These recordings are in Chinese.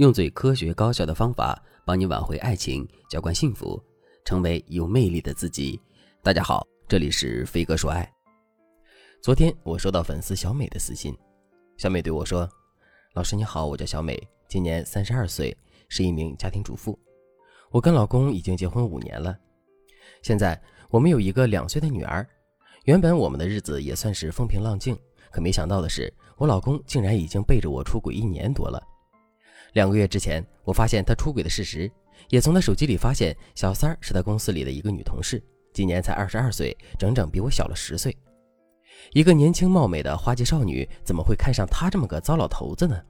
用最科学高效的方法帮你挽回爱情，浇灌幸福，成为有魅力的自己。大家好，这里是飞哥说爱。昨天我收到粉丝小美的私信，小美对我说：“老师你好，我叫小美，今年三十二岁，是一名家庭主妇。我跟老公已经结婚五年了，现在我们有一个两岁的女儿。原本我们的日子也算是风平浪静，可没想到的是，我老公竟然已经背着我出轨一年多了。”两个月之前，我发现他出轨的事实，也从他手机里发现小三儿是他公司里的一个女同事，今年才二十二岁，整整比我小了十岁。一个年轻貌美的花季少女，怎么会看上他这么个糟老头子呢？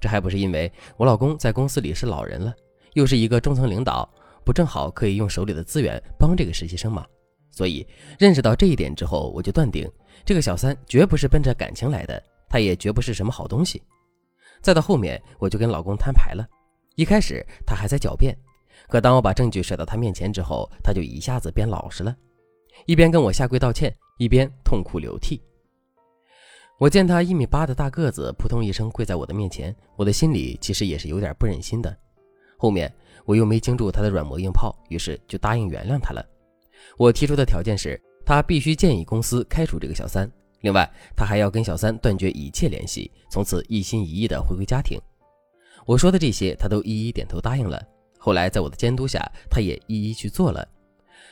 这还不是因为我老公在公司里是老人了，又是一个中层领导，不正好可以用手里的资源帮这个实习生吗？所以认识到这一点之后，我就断定这个小三绝不是奔着感情来的，他也绝不是什么好东西。再到后面，我就跟老公摊牌了。一开始他还在狡辩，可当我把证据甩到他面前之后，他就一下子变老实了，一边跟我下跪道歉，一边痛哭流涕。我见他一米八的大个子，扑通一声跪在我的面前，我的心里其实也是有点不忍心的。后面我又没经住他的软磨硬泡，于是就答应原谅他了。我提出的条件是，他必须建议公司开除这个小三。另外，他还要跟小三断绝一切联系，从此一心一意的回归家庭。我说的这些，他都一一点头答应了。后来，在我的监督下，他也一一去做了。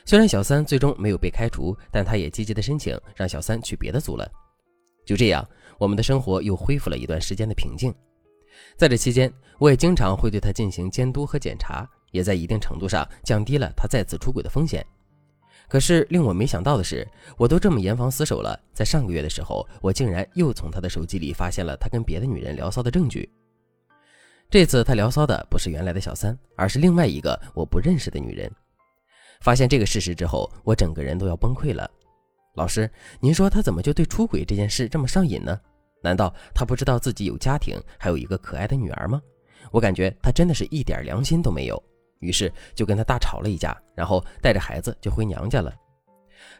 虽然小三最终没有被开除，但他也积极的申请让小三去别的组了。就这样，我们的生活又恢复了一段时间的平静。在这期间，我也经常会对他进行监督和检查，也在一定程度上降低了他再次出轨的风险。可是令我没想到的是，我都这么严防死守了，在上个月的时候，我竟然又从他的手机里发现了他跟别的女人聊骚的证据。这次他聊骚的不是原来的小三，而是另外一个我不认识的女人。发现这个事实之后，我整个人都要崩溃了。老师，您说他怎么就对出轨这件事这么上瘾呢？难道他不知道自己有家庭，还有一个可爱的女儿吗？我感觉他真的是一点良心都没有。于是就跟他大吵了一架，然后带着孩子就回娘家了。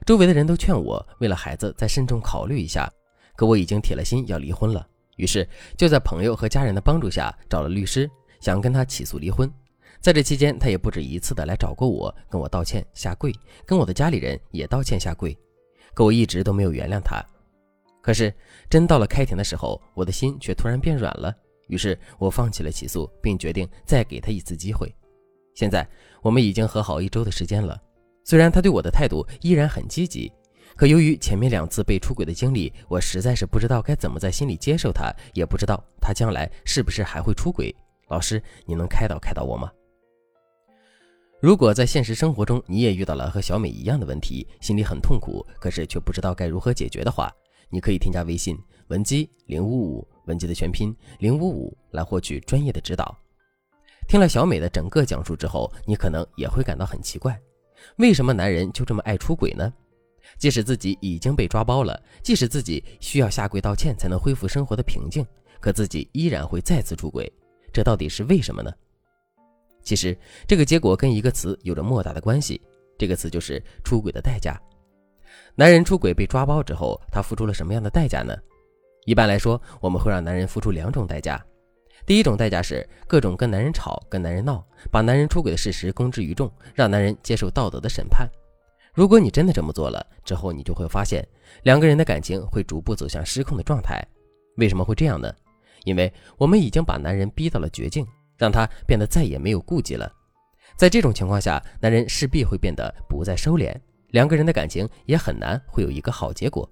周围的人都劝我为了孩子再慎重考虑一下，可我已经铁了心要离婚了。于是就在朋友和家人的帮助下找了律师，想跟他起诉离婚。在这期间，他也不止一次的来找过我，跟我道歉下跪，跟我的家里人也道歉下跪。可我一直都没有原谅他。可是真到了开庭的时候，我的心却突然变软了。于是我放弃了起诉，并决定再给他一次机会。现在我们已经和好一周的时间了，虽然他对我的态度依然很积极，可由于前面两次被出轨的经历，我实在是不知道该怎么在心里接受他，也不知道他将来是不是还会出轨。老师，你能开导开导我吗？如果在现实生活中你也遇到了和小美一样的问题，心里很痛苦，可是却不知道该如何解决的话，你可以添加微信文姬零五五，文姬的全拼零五五，来获取专业的指导。听了小美的整个讲述之后，你可能也会感到很奇怪，为什么男人就这么爱出轨呢？即使自己已经被抓包了，即使自己需要下跪道歉才能恢复生活的平静，可自己依然会再次出轨，这到底是为什么呢？其实这个结果跟一个词有着莫大的关系，这个词就是出轨的代价。男人出轨被抓包之后，他付出了什么样的代价呢？一般来说，我们会让男人付出两种代价。第一种代价是各种跟男人吵、跟男人闹，把男人出轨的事实公之于众，让男人接受道德的审判。如果你真的这么做了之后，你就会发现两个人的感情会逐步走向失控的状态。为什么会这样呢？因为我们已经把男人逼到了绝境，让他变得再也没有顾忌了。在这种情况下，男人势必会变得不再收敛，两个人的感情也很难会有一个好结果。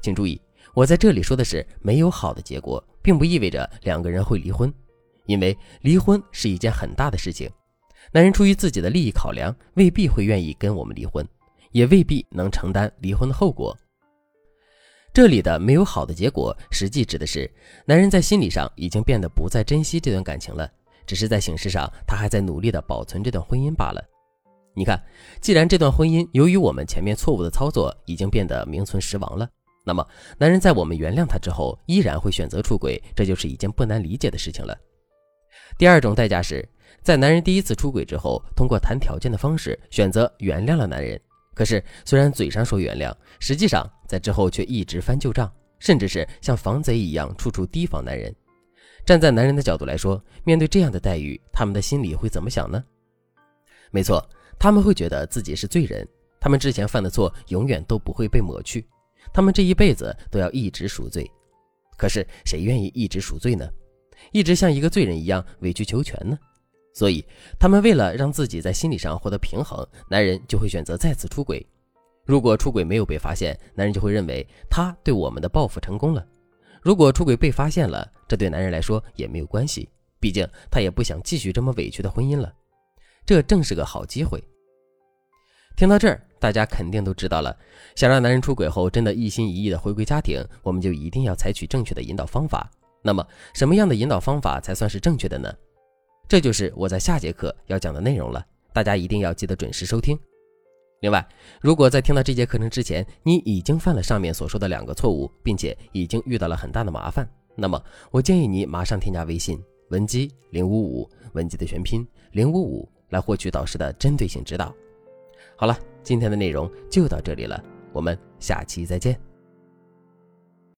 请注意。我在这里说的是没有好的结果，并不意味着两个人会离婚，因为离婚是一件很大的事情。男人出于自己的利益考量，未必会愿意跟我们离婚，也未必能承担离婚的后果。这里的没有好的结果，实际指的是男人在心理上已经变得不再珍惜这段感情了，只是在形式上他还在努力的保存这段婚姻罢了。你看，既然这段婚姻由于我们前面错误的操作已经变得名存实亡了。那么，男人在我们原谅他之后，依然会选择出轨，这就是一件不难理解的事情了。第二种代价是在男人第一次出轨之后，通过谈条件的方式选择原谅了男人。可是，虽然嘴上说原谅，实际上在之后却一直翻旧账，甚至是像防贼一样处处提防男人。站在男人的角度来说，面对这样的待遇，他们的心里会怎么想呢？没错，他们会觉得自己是罪人，他们之前犯的错永远都不会被抹去，他们这一辈子都要一直赎罪。可是谁愿意一直赎罪呢？一直像一个罪人一样委曲求全呢？所以，他们为了让自己在心理上获得平衡，男人就会选择再次出轨。如果出轨没有被发现，男人就会认为他对我们的报复成功了；如果出轨被发现了，这对男人来说也没有关系，毕竟他也不想继续这么委屈的婚姻了。这正是个好机会。听到这儿，大家肯定都知道了。想让男人出轨后真的一心一意的回归家庭，我们就一定要采取正确的引导方法。那么，什么样的引导方法才算是正确的呢？这就是我在下节课要讲的内容了，大家一定要记得准时收听。另外，如果在听到这节课程之前，你已经犯了上面所说的两个错误，并且已经遇到了很大的麻烦，那么我建议你马上添加微信文姬零五五，文姬的全拼零五五，来获取导师的针对性指导。好了，今天的内容就到这里了，我们下期再见。